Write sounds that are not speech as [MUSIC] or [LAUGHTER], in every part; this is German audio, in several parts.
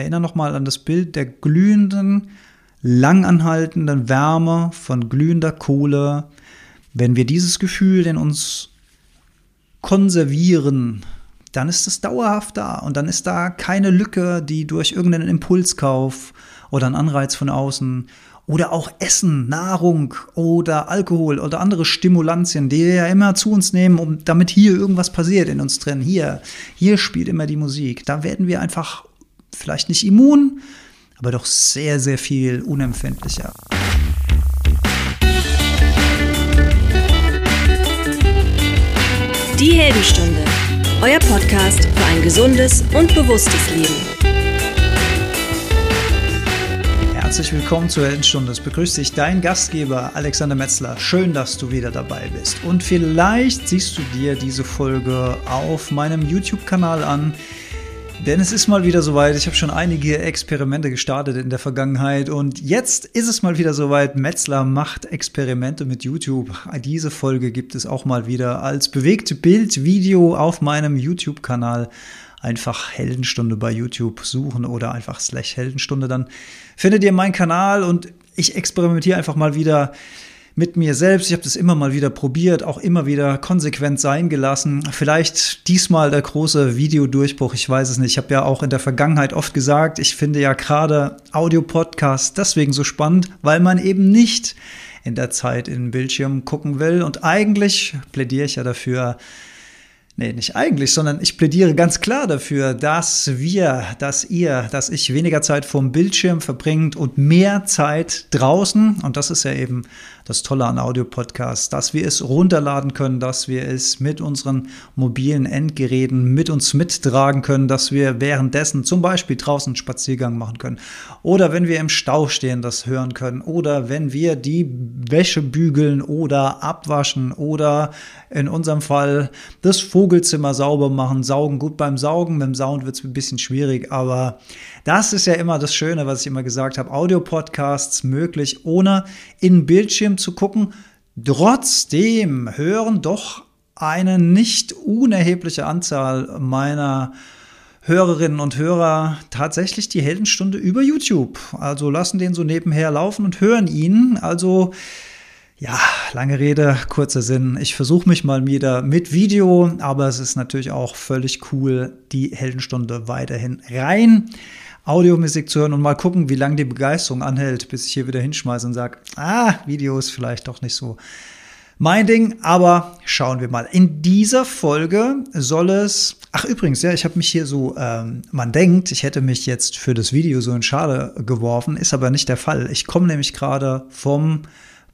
erinnere nochmal an das Bild der glühenden, langanhaltenden Wärme von glühender Kohle. Wenn wir dieses Gefühl in uns konservieren, dann ist es dauerhaft da und dann ist da keine Lücke, die durch irgendeinen Impulskauf oder einen Anreiz von außen oder auch Essen, Nahrung oder Alkohol oder andere Stimulantien, die wir ja immer zu uns nehmen, um damit hier irgendwas passiert in uns drin. Hier, hier spielt immer die Musik. Da werden wir einfach vielleicht nicht immun, aber doch sehr, sehr viel unempfindlicher. Die Heldenstunde, euer Podcast für ein gesundes und bewusstes Leben. Herzlich willkommen zur Heldenstunde. Es begrüßt dich dein Gastgeber Alexander Metzler. Schön, dass du wieder dabei bist. Und vielleicht siehst du dir diese Folge auf meinem YouTube-Kanal an. Denn es ist mal wieder soweit. Ich habe schon einige Experimente gestartet in der Vergangenheit und jetzt ist es mal wieder soweit. Metzler macht Experimente mit YouTube. Diese Folge gibt es auch mal wieder als bewegte Bild-Video auf meinem YouTube-Kanal. Einfach Heldenstunde bei YouTube suchen oder einfach slash Heldenstunde. Dann findet ihr meinen Kanal und ich experimentiere einfach mal wieder mit mir selbst. Ich habe das immer mal wieder probiert, auch immer wieder konsequent sein gelassen. Vielleicht diesmal der große Videodurchbruch, ich weiß es nicht. Ich habe ja auch in der Vergangenheit oft gesagt, ich finde ja gerade Audio-Podcasts deswegen so spannend, weil man eben nicht in der Zeit in den Bildschirm gucken will. Und eigentlich plädiere ich ja dafür, Nee, nicht eigentlich, sondern ich plädiere ganz klar dafür, dass wir, dass ihr, dass ich weniger Zeit vorm Bildschirm verbringt und mehr Zeit draußen. Und das ist ja eben das Tolle an Audio-Podcasts, dass wir es runterladen können, dass wir es mit unseren mobilen Endgeräten mit uns mittragen können, dass wir währenddessen zum Beispiel draußen einen Spaziergang machen können oder wenn wir im Stau stehen, das hören können oder wenn wir die Wäsche bügeln oder abwaschen oder in unserem Fall das Vogelzimmer sauber machen, saugen. Gut, beim Saugen, mit dem Sound wird es ein bisschen schwierig, aber das ist ja immer das Schöne, was ich immer gesagt habe. Audio-Podcasts möglich, ohne in den Bildschirm zu gucken. Trotzdem hören doch eine nicht unerhebliche Anzahl meiner Hörerinnen und Hörer tatsächlich die Heldenstunde über YouTube. Also lassen den so nebenher laufen und hören ihn. Also ja, lange Rede, kurzer Sinn. Ich versuche mich mal wieder mit Video, aber es ist natürlich auch völlig cool, die Heldenstunde weiterhin rein Audiomusik zu hören und mal gucken, wie lange die Begeisterung anhält, bis ich hier wieder hinschmeiße und sage, ah, Video ist vielleicht doch nicht so mein Ding, aber schauen wir mal. In dieser Folge soll es, ach übrigens, ja, ich habe mich hier so, ähm, man denkt, ich hätte mich jetzt für das Video so in Schale geworfen, ist aber nicht der Fall. Ich komme nämlich gerade vom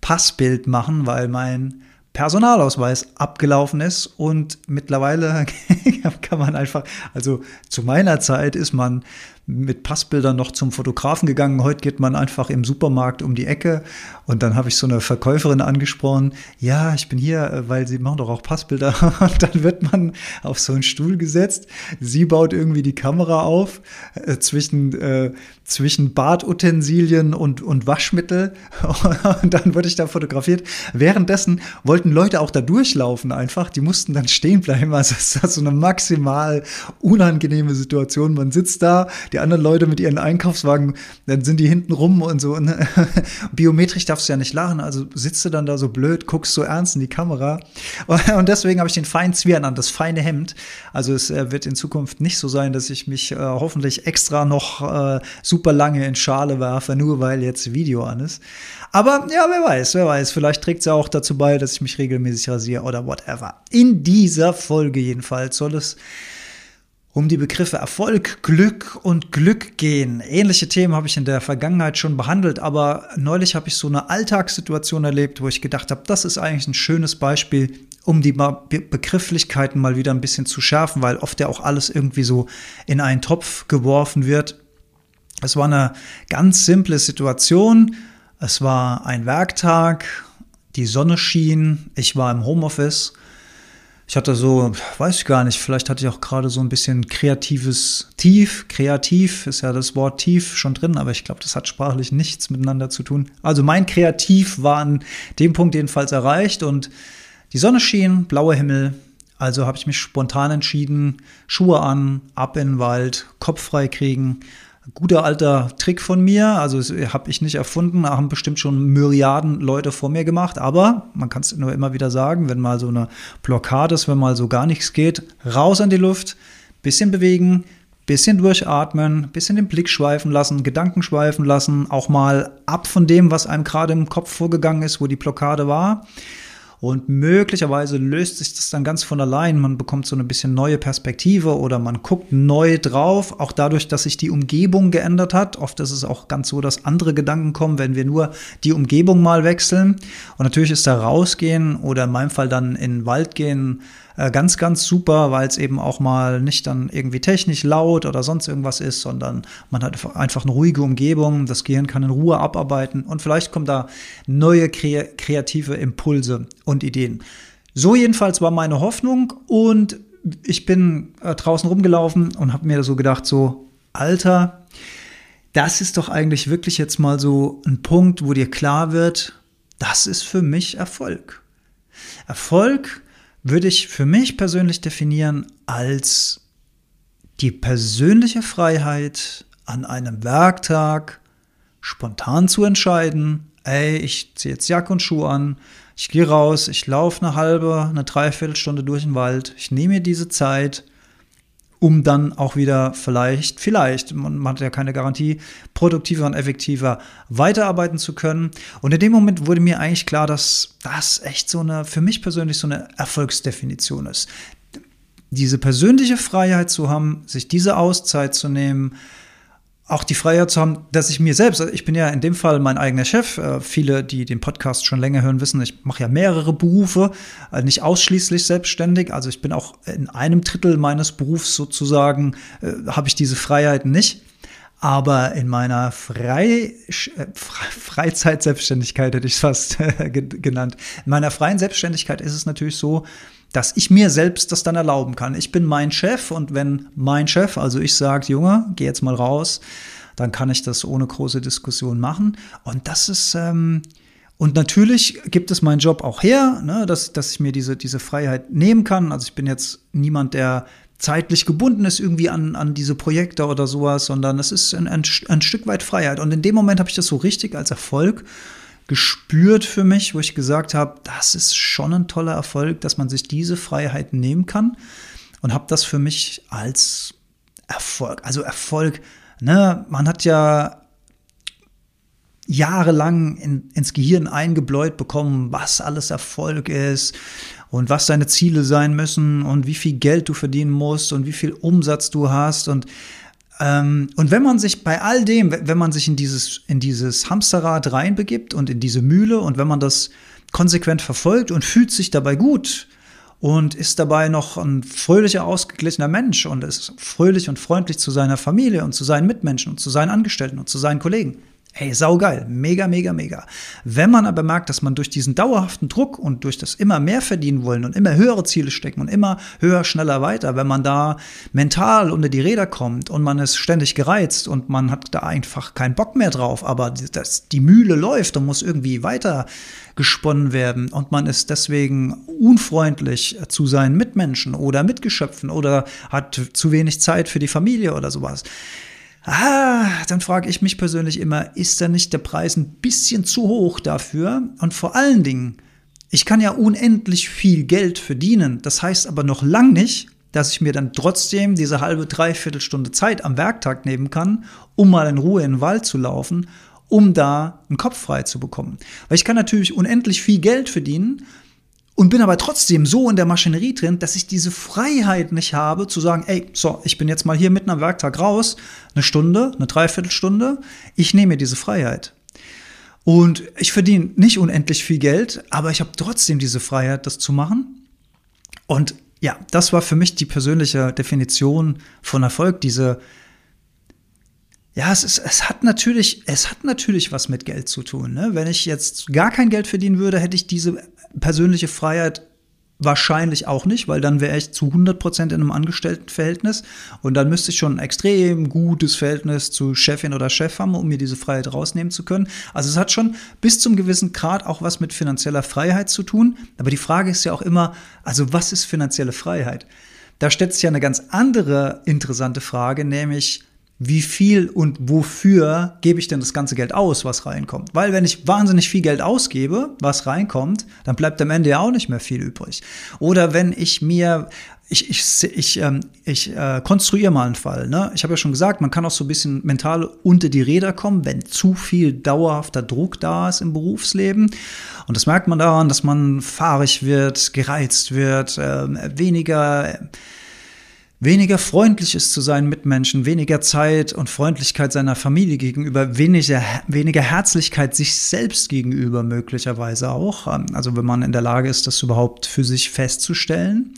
Passbild machen, weil mein Personalausweis abgelaufen ist und mittlerweile [LAUGHS] kann man einfach, also zu meiner Zeit ist man mit Passbildern noch zum Fotografen gegangen. Heute geht man einfach im Supermarkt um die Ecke und dann habe ich so eine Verkäuferin angesprochen. Ja, ich bin hier, äh, weil sie machen doch auch Passbilder. [LAUGHS] Und dann wird man auf so einen Stuhl gesetzt. Sie baut irgendwie die Kamera auf äh, zwischen, äh, zwischen Badutensilien und, und Waschmittel. [LAUGHS] Und dann wurde ich da fotografiert. Währenddessen wollten Leute auch da durchlaufen einfach. Die mussten dann stehen bleiben. Also es ist so eine maximal unangenehme Situation. Man sitzt da, die anderen Leute mit ihren Einkaufswagen, dann sind die hinten rum und so. Ne? [LAUGHS] Biometrisch darfst du ja nicht lachen, also sitzt du dann da so blöd, guckst so ernst in die Kamera. [LAUGHS] Und deswegen habe ich den feinen Zwiebeln an, das feine Hemd. Also es äh, wird in Zukunft nicht so sein, dass ich mich äh, hoffentlich extra noch äh, super lange in Schale werfe, nur weil jetzt Video an ist. Aber ja, wer weiß, wer weiß, vielleicht trägt es ja auch dazu bei, dass ich mich regelmäßig rasiere oder whatever. In dieser Folge jedenfalls soll es um die Begriffe Erfolg, Glück und Glück gehen. Ähnliche Themen habe ich in der Vergangenheit schon behandelt, aber neulich habe ich so eine Alltagssituation erlebt, wo ich gedacht habe, das ist eigentlich ein schönes Beispiel, um die Begrifflichkeiten mal wieder ein bisschen zu schärfen, weil oft ja auch alles irgendwie so in einen Topf geworfen wird. Es war eine ganz simple Situation. Es war ein Werktag, die Sonne schien, ich war im Homeoffice ich hatte so, weiß ich gar nicht, vielleicht hatte ich auch gerade so ein bisschen kreatives Tief. Kreativ ist ja das Wort tief schon drin, aber ich glaube, das hat sprachlich nichts miteinander zu tun. Also mein Kreativ war an dem Punkt jedenfalls erreicht und die Sonne schien, blauer Himmel. Also habe ich mich spontan entschieden, Schuhe an, ab in den Wald, Kopf frei kriegen, Guter alter Trick von mir, also habe ich nicht erfunden, haben bestimmt schon Myriaden Leute vor mir gemacht, aber man kann es nur immer wieder sagen, wenn mal so eine Blockade ist, wenn mal so gar nichts geht, raus an die Luft, bisschen bewegen, bisschen durchatmen, bisschen den Blick schweifen lassen, Gedanken schweifen lassen, auch mal ab von dem, was einem gerade im Kopf vorgegangen ist, wo die Blockade war. Und möglicherweise löst sich das dann ganz von allein. Man bekommt so eine bisschen neue Perspektive oder man guckt neu drauf, auch dadurch, dass sich die Umgebung geändert hat. Oft ist es auch ganz so, dass andere Gedanken kommen, wenn wir nur die Umgebung mal wechseln. Und natürlich ist da rausgehen oder in meinem Fall dann in den Wald gehen äh, ganz, ganz super, weil es eben auch mal nicht dann irgendwie technisch laut oder sonst irgendwas ist, sondern man hat einfach eine ruhige Umgebung, das Gehirn kann in Ruhe abarbeiten und vielleicht kommen da neue kreative Impulse und Ideen. So jedenfalls war meine Hoffnung und ich bin äh, draußen rumgelaufen und habe mir so gedacht, so, Alter, das ist doch eigentlich wirklich jetzt mal so ein Punkt, wo dir klar wird, das ist für mich Erfolg. Erfolg würde ich für mich persönlich definieren als die persönliche Freiheit an einem Werktag spontan zu entscheiden, ey, ich ziehe jetzt Jacke und Schuhe an, ich gehe raus, ich laufe eine halbe, eine Dreiviertelstunde durch den Wald, ich nehme mir diese Zeit um dann auch wieder vielleicht, vielleicht, man hat ja keine Garantie, produktiver und effektiver weiterarbeiten zu können. Und in dem Moment wurde mir eigentlich klar, dass das echt so eine, für mich persönlich so eine Erfolgsdefinition ist. Diese persönliche Freiheit zu haben, sich diese Auszeit zu nehmen, auch die Freiheit zu haben, dass ich mir selbst, also ich bin ja in dem Fall mein eigener Chef. Äh, viele, die den Podcast schon länger hören, wissen, ich mache ja mehrere Berufe, äh, nicht ausschließlich selbstständig. Also ich bin auch in einem Drittel meines Berufs sozusagen, äh, habe ich diese Freiheit nicht. Aber in meiner Frei Freizeitselbstständigkeit hätte ich es fast [LAUGHS] genannt. In meiner freien Selbstständigkeit ist es natürlich so, dass ich mir selbst das dann erlauben kann. Ich bin mein Chef und wenn mein Chef, also ich sage, Junge, geh jetzt mal raus, dann kann ich das ohne große Diskussion machen. Und das ist, ähm, und natürlich gibt es meinen Job auch her, ne, dass, dass ich mir diese, diese Freiheit nehmen kann. Also ich bin jetzt niemand, der zeitlich gebunden ist irgendwie an, an diese Projekte oder sowas, sondern es ist ein, ein, ein Stück weit Freiheit. Und in dem Moment habe ich das so richtig als Erfolg gespürt für mich, wo ich gesagt habe, das ist schon ein toller Erfolg, dass man sich diese Freiheit nehmen kann und habe das für mich als Erfolg, also Erfolg, ne, man hat ja jahrelang in, ins Gehirn eingebläut bekommen, was alles Erfolg ist und was deine Ziele sein müssen und wie viel Geld du verdienen musst und wie viel Umsatz du hast und und wenn man sich bei all dem, wenn man sich in dieses, in dieses Hamsterrad reinbegibt und in diese Mühle und wenn man das konsequent verfolgt und fühlt sich dabei gut und ist dabei noch ein fröhlicher, ausgeglichener Mensch und ist fröhlich und freundlich zu seiner Familie und zu seinen Mitmenschen und zu seinen Angestellten und zu seinen Kollegen, Hey, saugeil, mega, mega, mega. Wenn man aber merkt, dass man durch diesen dauerhaften Druck und durch das immer mehr verdienen wollen und immer höhere Ziele stecken und immer höher, schneller weiter, wenn man da mental unter die Räder kommt und man ist ständig gereizt und man hat da einfach keinen Bock mehr drauf, aber das, die Mühle läuft und muss irgendwie weiter gesponnen werden und man ist deswegen unfreundlich zu seinen Mitmenschen oder Mitgeschöpfen oder hat zu wenig Zeit für die Familie oder sowas Ah, dann frage ich mich persönlich immer, ist da nicht der Preis ein bisschen zu hoch dafür? Und vor allen Dingen, ich kann ja unendlich viel Geld verdienen. Das heißt aber noch lang nicht, dass ich mir dann trotzdem diese halbe, dreiviertel Stunde Zeit am Werktag nehmen kann, um mal in Ruhe in den Wald zu laufen, um da einen Kopf frei zu bekommen. Weil ich kann natürlich unendlich viel Geld verdienen, und bin aber trotzdem so in der Maschinerie drin, dass ich diese Freiheit nicht habe, zu sagen, ey, so, ich bin jetzt mal hier mitten am Werktag raus, eine Stunde, eine Dreiviertelstunde, ich nehme mir diese Freiheit. Und ich verdiene nicht unendlich viel Geld, aber ich habe trotzdem diese Freiheit, das zu machen. Und ja, das war für mich die persönliche Definition von Erfolg, diese, ja, es, ist, es hat natürlich, es hat natürlich was mit Geld zu tun. Ne? Wenn ich jetzt gar kein Geld verdienen würde, hätte ich diese persönliche Freiheit wahrscheinlich auch nicht, weil dann wäre ich zu 100 Prozent in einem Angestelltenverhältnis und dann müsste ich schon ein extrem gutes Verhältnis zu Chefin oder Chef haben, um mir diese Freiheit rausnehmen zu können. Also es hat schon bis zum gewissen Grad auch was mit finanzieller Freiheit zu tun. Aber die Frage ist ja auch immer, also was ist finanzielle Freiheit? Da stellt sich ja eine ganz andere interessante Frage, nämlich wie viel und wofür gebe ich denn das ganze Geld aus, was reinkommt. Weil wenn ich wahnsinnig viel Geld ausgebe, was reinkommt, dann bleibt am Ende ja auch nicht mehr viel übrig. Oder wenn ich mir ich, ich, ich, ähm, ich äh, konstruiere mal einen Fall. Ne? Ich habe ja schon gesagt, man kann auch so ein bisschen mental unter die Räder kommen, wenn zu viel dauerhafter Druck da ist im Berufsleben. Und das merkt man daran, dass man fahrig wird, gereizt wird, äh, weniger weniger freundlich ist zu seinen Mitmenschen, weniger Zeit und Freundlichkeit seiner Familie gegenüber, weniger, weniger Herzlichkeit sich selbst gegenüber möglicherweise auch. Ähm, also wenn man in der Lage ist, das überhaupt für sich festzustellen.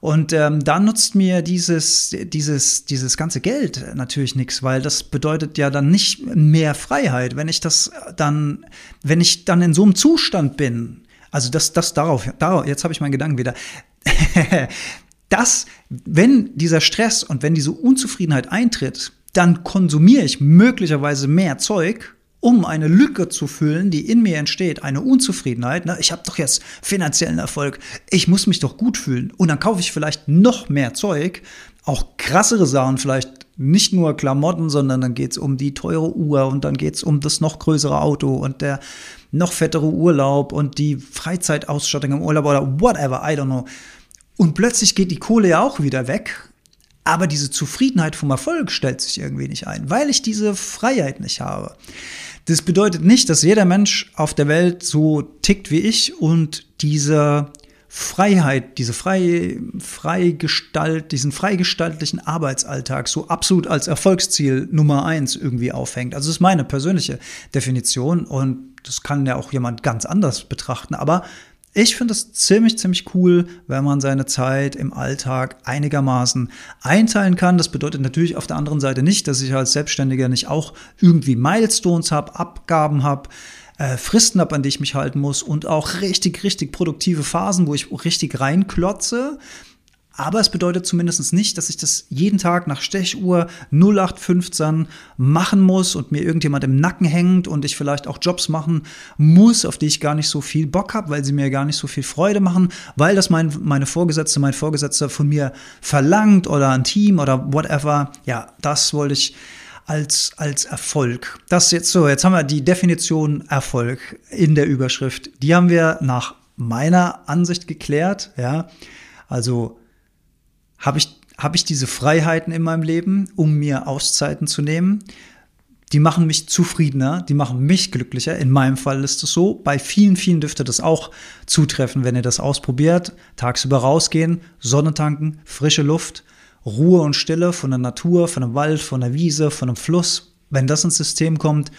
Und ähm, da nutzt mir dieses, dieses, dieses ganze Geld natürlich nichts, weil das bedeutet ja dann nicht mehr Freiheit. Wenn ich das dann, wenn ich dann in so einem Zustand bin, also das, das darauf, darauf jetzt habe ich meinen Gedanken wieder. [LAUGHS] dass, wenn dieser Stress und wenn diese Unzufriedenheit eintritt, dann konsumiere ich möglicherweise mehr Zeug, um eine Lücke zu füllen, die in mir entsteht, eine Unzufriedenheit. Ne? Ich habe doch jetzt finanziellen Erfolg, ich muss mich doch gut fühlen. Und dann kaufe ich vielleicht noch mehr Zeug, auch krassere Sachen, vielleicht nicht nur Klamotten, sondern dann geht es um die teure Uhr und dann geht es um das noch größere Auto und der noch fettere Urlaub und die Freizeitausstattung im Urlaub oder whatever, I don't know. Und plötzlich geht die Kohle ja auch wieder weg. Aber diese Zufriedenheit vom Erfolg stellt sich irgendwie nicht ein, weil ich diese Freiheit nicht habe. Das bedeutet nicht, dass jeder Mensch auf der Welt so tickt wie ich und diese Freiheit, diese frei, Freigestalt, diesen freigestaltlichen Arbeitsalltag so absolut als Erfolgsziel Nummer eins irgendwie aufhängt. Also das ist meine persönliche Definition und das kann ja auch jemand ganz anders betrachten. Aber ich finde es ziemlich, ziemlich cool, wenn man seine Zeit im Alltag einigermaßen einteilen kann. Das bedeutet natürlich auf der anderen Seite nicht, dass ich als Selbstständiger nicht auch irgendwie Milestones habe, Abgaben habe, äh, Fristen habe, an die ich mich halten muss und auch richtig, richtig produktive Phasen, wo ich richtig reinklotze. Aber es bedeutet zumindest nicht, dass ich das jeden Tag nach Stechuhr 0815 machen muss und mir irgendjemand im Nacken hängt und ich vielleicht auch Jobs machen muss, auf die ich gar nicht so viel Bock habe, weil sie mir gar nicht so viel Freude machen, weil das mein, meine Vorgesetzte, mein Vorgesetzter von mir verlangt oder ein Team oder whatever. Ja, das wollte ich als, als Erfolg. Das jetzt so, jetzt haben wir die Definition Erfolg in der Überschrift. Die haben wir nach meiner Ansicht geklärt, ja. Also habe ich, hab ich diese Freiheiten in meinem Leben, um mir Auszeiten zu nehmen? Die machen mich zufriedener, die machen mich glücklicher. In meinem Fall ist es so. Bei vielen, vielen dürfte das auch zutreffen, wenn ihr das ausprobiert. Tagsüber rausgehen, Sonne tanken, frische Luft, Ruhe und Stille von der Natur, von einem Wald, von der Wiese, von einem Fluss. Wenn das ins System kommt,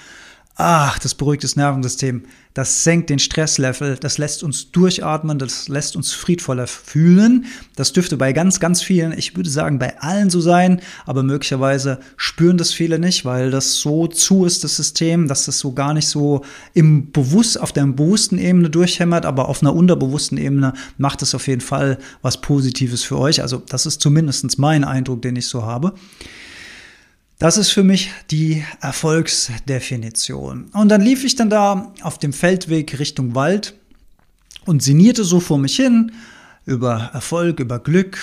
ach, das beruhigt das Nervensystem, das senkt den Stresslevel, das lässt uns durchatmen, das lässt uns friedvoller fühlen. Das dürfte bei ganz, ganz vielen, ich würde sagen, bei allen so sein, aber möglicherweise spüren das viele nicht, weil das so zu ist, das System, dass das so gar nicht so im Bewusst, auf der bewussten Ebene durchhämmert, aber auf einer unterbewussten Ebene macht es auf jeden Fall was Positives für euch. Also das ist zumindest mein Eindruck, den ich so habe. Das ist für mich die Erfolgsdefinition. Und dann lief ich dann da auf dem Feldweg Richtung Wald und sinnierte so vor mich hin über Erfolg, über Glück.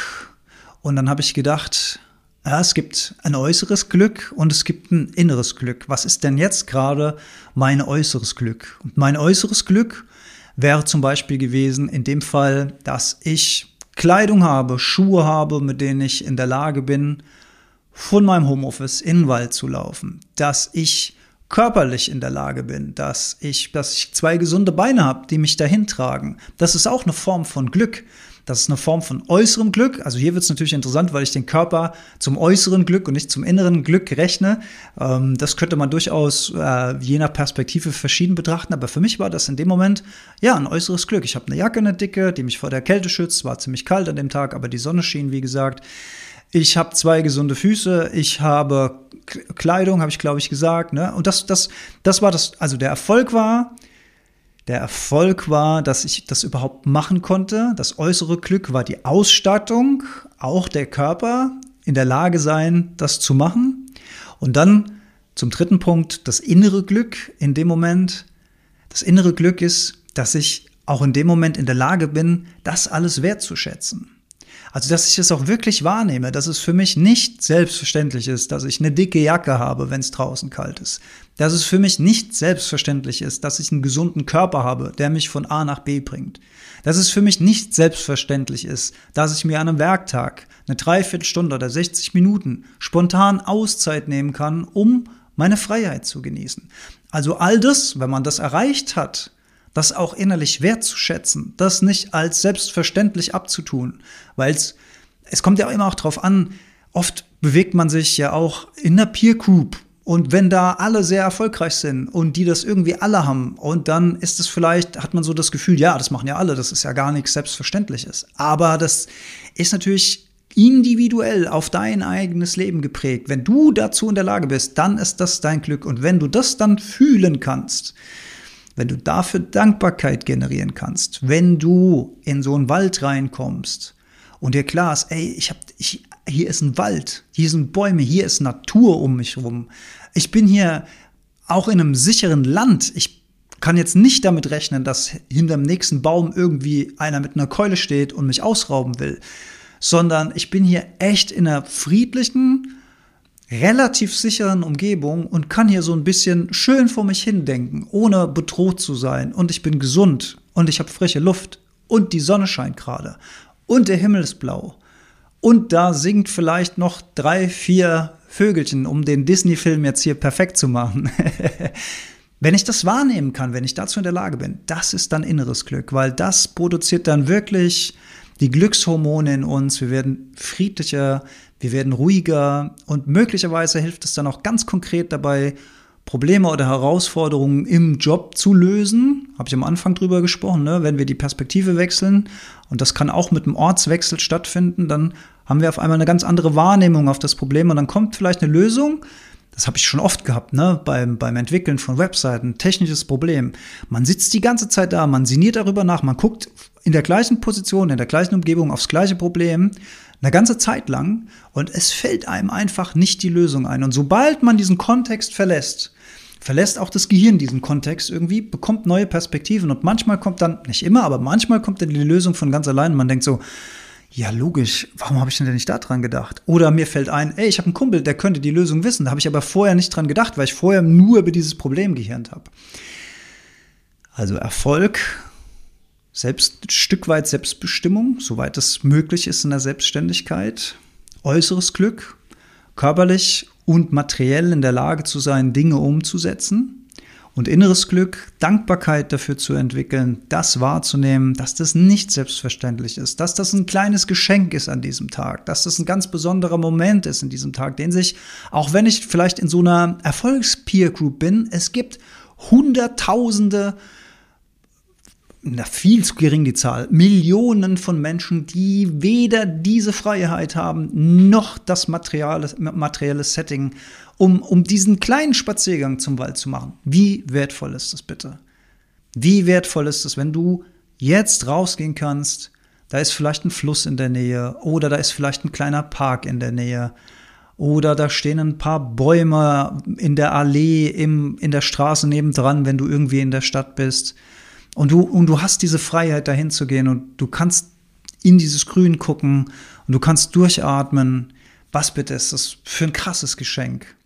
Und dann habe ich gedacht, ja, es gibt ein äußeres Glück und es gibt ein inneres Glück. Was ist denn jetzt gerade mein äußeres Glück? Und mein äußeres Glück wäre zum Beispiel gewesen, in dem Fall, dass ich Kleidung habe, Schuhe habe, mit denen ich in der Lage bin, von meinem Homeoffice in den Wald zu laufen, dass ich körperlich in der Lage bin, dass ich, dass ich zwei gesunde Beine habe, die mich dahin tragen. Das ist auch eine Form von Glück. Das ist eine Form von äußerem Glück. Also hier wird es natürlich interessant, weil ich den Körper zum äußeren Glück und nicht zum inneren Glück rechne. Ähm, das könnte man durchaus äh, je nach Perspektive verschieden betrachten. Aber für mich war das in dem Moment ja ein äußeres Glück. Ich habe eine Jacke, eine dicke, die mich vor der Kälte schützt. War ziemlich kalt an dem Tag, aber die Sonne schien, wie gesagt. Ich habe zwei gesunde Füße, ich habe Kleidung, habe ich glaube ich gesagt, ne? Und das das das war das also der Erfolg war der Erfolg war, dass ich das überhaupt machen konnte. Das äußere Glück war die Ausstattung, auch der Körper in der Lage sein, das zu machen. Und dann zum dritten Punkt, das innere Glück in dem Moment. Das innere Glück ist, dass ich auch in dem Moment in der Lage bin, das alles wertzuschätzen. Also, dass ich es auch wirklich wahrnehme, dass es für mich nicht selbstverständlich ist, dass ich eine dicke Jacke habe, wenn es draußen kalt ist. Dass es für mich nicht selbstverständlich ist, dass ich einen gesunden Körper habe, der mich von A nach B bringt. Dass es für mich nicht selbstverständlich ist, dass ich mir an einem Werktag eine Dreiviertelstunde oder 60 Minuten spontan Auszeit nehmen kann, um meine Freiheit zu genießen. Also all das, wenn man das erreicht hat, das auch innerlich wertzuschätzen, das nicht als selbstverständlich abzutun, weil es, es kommt ja immer auch drauf an, oft bewegt man sich ja auch in einer Peer Group und wenn da alle sehr erfolgreich sind und die das irgendwie alle haben und dann ist es vielleicht, hat man so das Gefühl, ja, das machen ja alle, das ist ja gar nichts Selbstverständliches. Aber das ist natürlich individuell auf dein eigenes Leben geprägt. Wenn du dazu in der Lage bist, dann ist das dein Glück. Und wenn du das dann fühlen kannst, wenn du dafür Dankbarkeit generieren kannst, wenn du in so einen Wald reinkommst und dir klar ist, ey, ich hab, ich, hier ist ein Wald, hier sind Bäume, hier ist Natur um mich rum. Ich bin hier auch in einem sicheren Land. Ich kann jetzt nicht damit rechnen, dass hinterm nächsten Baum irgendwie einer mit einer Keule steht und mich ausrauben will, sondern ich bin hier echt in einer friedlichen, relativ sicheren Umgebung und kann hier so ein bisschen schön vor mich hindenken, ohne bedroht zu sein. Und ich bin gesund und ich habe frische Luft und die Sonne scheint gerade und der Himmel ist blau. Und da singt vielleicht noch drei, vier Vögelchen, um den Disney-Film jetzt hier perfekt zu machen. [LAUGHS] wenn ich das wahrnehmen kann, wenn ich dazu in der Lage bin, das ist dann inneres Glück, weil das produziert dann wirklich die Glückshormone in uns. Wir werden friedlicher, wir werden ruhiger und möglicherweise hilft es dann auch ganz konkret dabei, Probleme oder Herausforderungen im Job zu lösen. Habe ich am Anfang drüber gesprochen, ne? wenn wir die Perspektive wechseln. Und das kann auch mit einem Ortswechsel stattfinden. Dann haben wir auf einmal eine ganz andere Wahrnehmung auf das Problem und dann kommt vielleicht eine Lösung. Das habe ich schon oft gehabt, ne? beim, beim Entwickeln von Webseiten. Technisches Problem. Man sitzt die ganze Zeit da, man sinniert darüber nach, man guckt in der gleichen Position, in der gleichen Umgebung aufs gleiche Problem eine ganze Zeit lang und es fällt einem einfach nicht die Lösung ein. Und sobald man diesen Kontext verlässt, verlässt auch das Gehirn diesen Kontext irgendwie, bekommt neue Perspektiven und manchmal kommt dann, nicht immer, aber manchmal kommt dann die Lösung von ganz allein und man denkt so, ja, logisch, warum habe ich denn nicht daran gedacht? Oder mir fällt ein, ey, ich habe einen Kumpel, der könnte die Lösung wissen. Da habe ich aber vorher nicht dran gedacht, weil ich vorher nur über dieses Problem gehirnt habe. Also Erfolg selbst, ein Stück weit Selbstbestimmung, soweit es möglich ist in der Selbstständigkeit, äußeres Glück, körperlich und materiell in der Lage zu sein, Dinge umzusetzen. Und inneres Glück, Dankbarkeit dafür zu entwickeln, das wahrzunehmen, dass das nicht selbstverständlich ist, dass das ein kleines Geschenk ist an diesem Tag, dass das ein ganz besonderer Moment ist in diesem Tag, den sich, auch wenn ich vielleicht in so einer Erfolgspeer Group bin, es gibt Hunderttausende na, viel zu gering die Zahl, Millionen von Menschen, die weder diese Freiheit haben, noch das materielle, materielle Setting, um, um diesen kleinen Spaziergang zum Wald zu machen. Wie wertvoll ist das bitte? Wie wertvoll ist es, wenn du jetzt rausgehen kannst, da ist vielleicht ein Fluss in der Nähe oder da ist vielleicht ein kleiner Park in der Nähe oder da stehen ein paar Bäume in der Allee, im, in der Straße nebendran, wenn du irgendwie in der Stadt bist und du, und du hast diese Freiheit, dahin zu gehen und du kannst in dieses Grün gucken und du kannst durchatmen. Was bitte ist das für ein krasses Geschenk?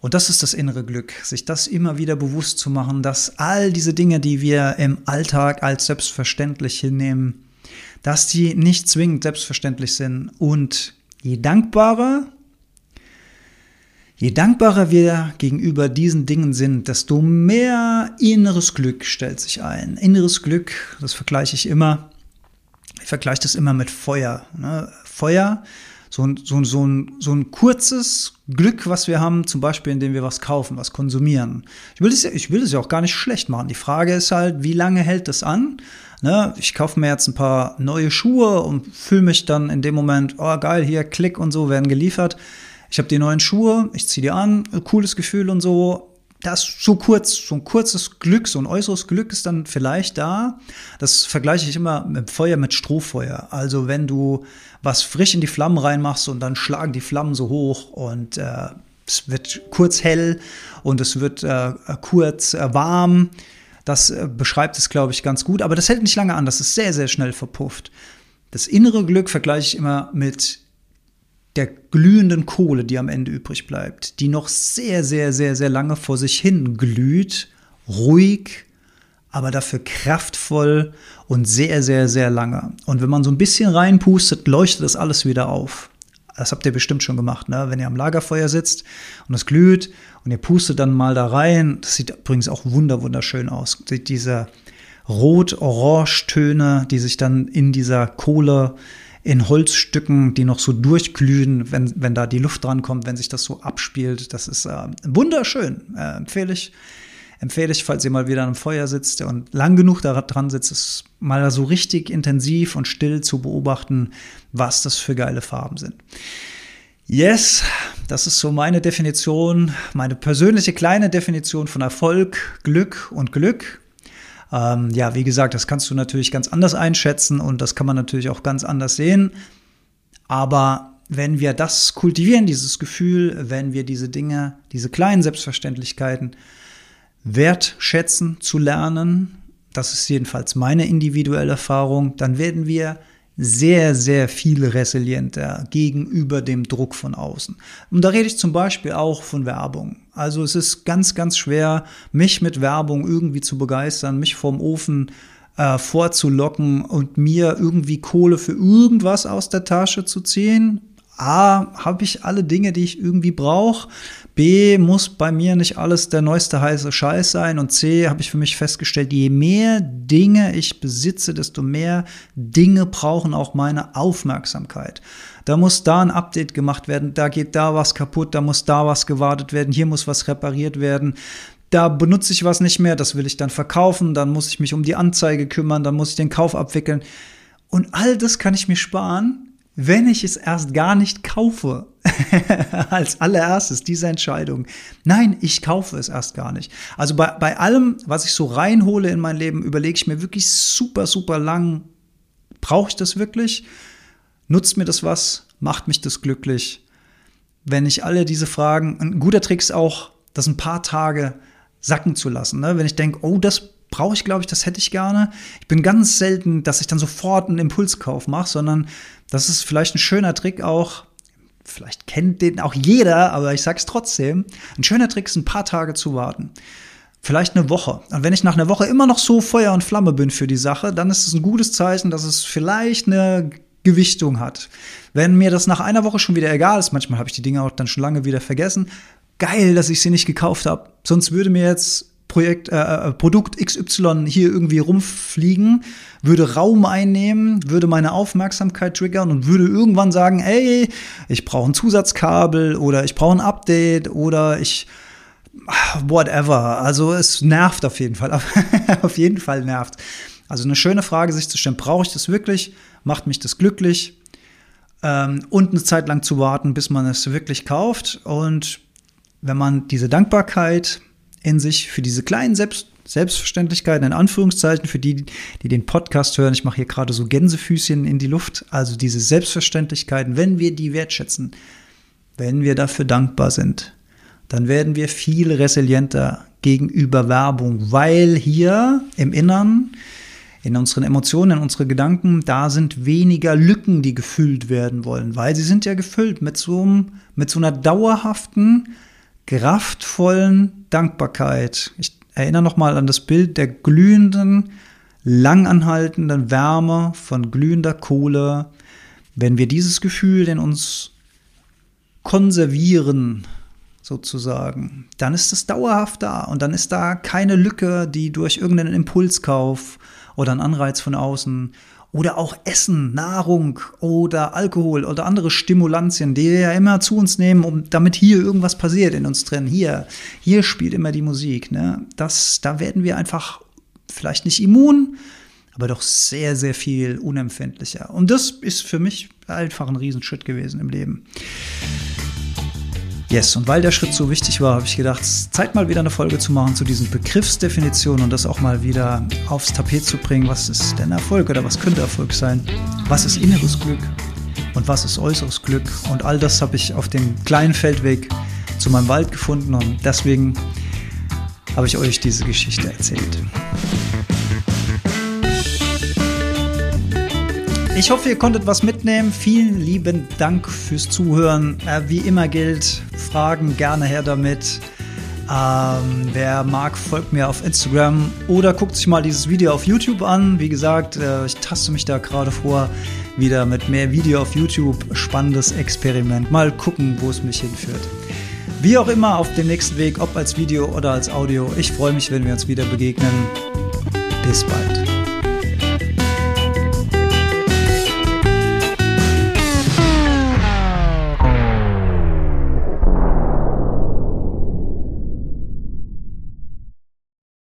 Und das ist das innere Glück, sich das immer wieder bewusst zu machen, dass all diese Dinge, die wir im Alltag als selbstverständlich hinnehmen, dass die nicht zwingend selbstverständlich sind. Und je dankbarer Je dankbarer wir gegenüber diesen Dingen sind, desto mehr inneres Glück stellt sich ein. Inneres Glück, das vergleiche ich immer, ich vergleiche das immer mit Feuer. Ne? Feuer, so ein, so, so, ein, so ein kurzes Glück, was wir haben, zum Beispiel, indem wir was kaufen, was konsumieren. Ich will das ja, ja auch gar nicht schlecht machen. Die Frage ist halt, wie lange hält das an? Ne? Ich kaufe mir jetzt ein paar neue Schuhe und fühle mich dann in dem Moment, oh geil, hier Klick und so werden geliefert ich habe die neuen Schuhe, ich ziehe die an, cooles Gefühl und so. Das so kurz, so ein kurzes Glück, so ein äußeres Glück ist dann vielleicht da. Das vergleiche ich immer mit Feuer mit Strohfeuer. Also wenn du was frisch in die Flammen reinmachst und dann schlagen die Flammen so hoch und äh, es wird kurz hell und es wird äh, kurz äh, warm. Das äh, beschreibt es, glaube ich, ganz gut. Aber das hält nicht lange an. Das ist sehr, sehr schnell verpufft. Das innere Glück vergleiche ich immer mit der glühenden Kohle, die am Ende übrig bleibt, die noch sehr, sehr, sehr, sehr lange vor sich hin glüht, ruhig, aber dafür kraftvoll und sehr, sehr, sehr lange. Und wenn man so ein bisschen reinpustet, leuchtet das alles wieder auf. Das habt ihr bestimmt schon gemacht, ne? wenn ihr am Lagerfeuer sitzt und es glüht und ihr pustet dann mal da rein. Das sieht übrigens auch wunderschön aus. Diese Rot-Orange-Töne, die sich dann in dieser Kohle in Holzstücken, die noch so durchglühen, wenn, wenn da die Luft drankommt, wenn sich das so abspielt. Das ist äh, wunderschön. Äh, empfehle ich. Empfehle ich, falls ihr mal wieder am Feuer sitzt und lang genug da dran sitzt, es mal so richtig intensiv und still zu beobachten, was das für geile Farben sind. Yes, das ist so meine Definition, meine persönliche kleine Definition von Erfolg, Glück und Glück. Ähm, ja, wie gesagt, das kannst du natürlich ganz anders einschätzen und das kann man natürlich auch ganz anders sehen. Aber wenn wir das kultivieren, dieses Gefühl, wenn wir diese Dinge, diese kleinen Selbstverständlichkeiten wertschätzen zu lernen, das ist jedenfalls meine individuelle Erfahrung, dann werden wir sehr, sehr viel resilienter gegenüber dem Druck von außen. Und da rede ich zum Beispiel auch von Werbung. Also es ist ganz, ganz schwer, mich mit Werbung irgendwie zu begeistern, mich vom Ofen äh, vorzulocken und mir irgendwie Kohle für irgendwas aus der Tasche zu ziehen. A, habe ich alle Dinge, die ich irgendwie brauche. B, muss bei mir nicht alles der neueste heiße Scheiß sein. Und C, habe ich für mich festgestellt, je mehr Dinge ich besitze, desto mehr Dinge brauchen auch meine Aufmerksamkeit. Da muss da ein Update gemacht werden, da geht da was kaputt, da muss da was gewartet werden, hier muss was repariert werden da benutze ich was nicht mehr, das will ich dann verkaufen, dann muss ich mich um die Anzeige kümmern, dann muss ich den Kauf abwickeln. Und all das kann ich mir sparen, wenn ich es erst gar nicht kaufe, [LAUGHS] als allererstes diese Entscheidung. Nein, ich kaufe es erst gar nicht. Also bei, bei allem, was ich so reinhole in mein Leben, überlege ich mir wirklich super, super lang, brauche ich das wirklich? Nutzt mir das was? Macht mich das glücklich? Wenn ich alle diese Fragen, ein guter Trick ist auch, das ein paar Tage sacken zu lassen. Ne? Wenn ich denke, oh, das brauche ich, glaube ich, das hätte ich gerne. Ich bin ganz selten, dass ich dann sofort einen Impulskauf mache, sondern das ist vielleicht ein schöner Trick auch. Vielleicht kennt den auch jeder, aber ich sag's trotzdem. Ein schöner Trick ist, ein paar Tage zu warten. Vielleicht eine Woche. Und wenn ich nach einer Woche immer noch so Feuer und Flamme bin für die Sache, dann ist es ein gutes Zeichen, dass es vielleicht eine Gewichtung hat. Wenn mir das nach einer Woche schon wieder egal ist, manchmal habe ich die Dinge auch dann schon lange wieder vergessen, geil, dass ich sie nicht gekauft habe. Sonst würde mir jetzt Projekt, äh, äh Produkt XY hier irgendwie rumfliegen, würde Raum einnehmen, würde meine Aufmerksamkeit triggern und würde irgendwann sagen, ey, ich brauche ein Zusatzkabel oder ich brauche ein Update oder ich whatever. Also es nervt auf jeden Fall. [LAUGHS] auf jeden Fall nervt. Also eine schöne Frage, sich zu stellen, brauche ich das wirklich? Macht mich das glücklich? Ähm, und eine Zeit lang zu warten, bis man es wirklich kauft. Und wenn man diese Dankbarkeit in sich für diese kleinen Selbst Selbstverständlichkeiten, in Anführungszeichen, für die, die den Podcast hören. Ich mache hier gerade so Gänsefüßchen in die Luft. Also diese Selbstverständlichkeiten, wenn wir die wertschätzen, wenn wir dafür dankbar sind, dann werden wir viel resilienter gegenüber Werbung, weil hier im Innern, in unseren Emotionen, in unseren Gedanken, da sind weniger Lücken, die gefüllt werden wollen, weil sie sind ja gefüllt mit so, mit so einer dauerhaften, kraftvollen Dankbarkeit. Ich erinnere nochmal an das Bild der glühenden, langanhaltenden Wärme von glühender Kohle. Wenn wir dieses Gefühl in uns konservieren, sozusagen, dann ist es dauerhaft da und dann ist da keine Lücke, die durch irgendeinen Impulskauf oder einen Anreiz von außen oder auch Essen, Nahrung oder Alkohol oder andere Stimulantien, die wir ja immer zu uns nehmen, um damit hier irgendwas passiert in uns drin. Hier, hier spielt immer die Musik. Ne? Das, da werden wir einfach vielleicht nicht immun, aber doch sehr, sehr viel unempfindlicher. Und das ist für mich einfach ein Riesenschritt gewesen im Leben. Yes, und weil der Schritt so wichtig war, habe ich gedacht, Zeit mal wieder eine Folge zu machen zu diesen Begriffsdefinitionen und das auch mal wieder aufs Tapet zu bringen. Was ist denn Erfolg oder was könnte Erfolg sein? Was ist inneres Glück und was ist äußeres Glück? Und all das habe ich auf dem kleinen Feldweg zu meinem Wald gefunden und deswegen habe ich euch diese Geschichte erzählt. Ich hoffe, ihr konntet was mitnehmen. Vielen lieben Dank fürs Zuhören. Äh, wie immer gilt, Fragen gerne her damit. Ähm, wer mag, folgt mir auf Instagram oder guckt sich mal dieses Video auf YouTube an. Wie gesagt, äh, ich taste mich da gerade vor, wieder mit mehr Video auf YouTube. Spannendes Experiment. Mal gucken, wo es mich hinführt. Wie auch immer auf dem nächsten Weg, ob als Video oder als Audio. Ich freue mich, wenn wir uns wieder begegnen. Bis bald.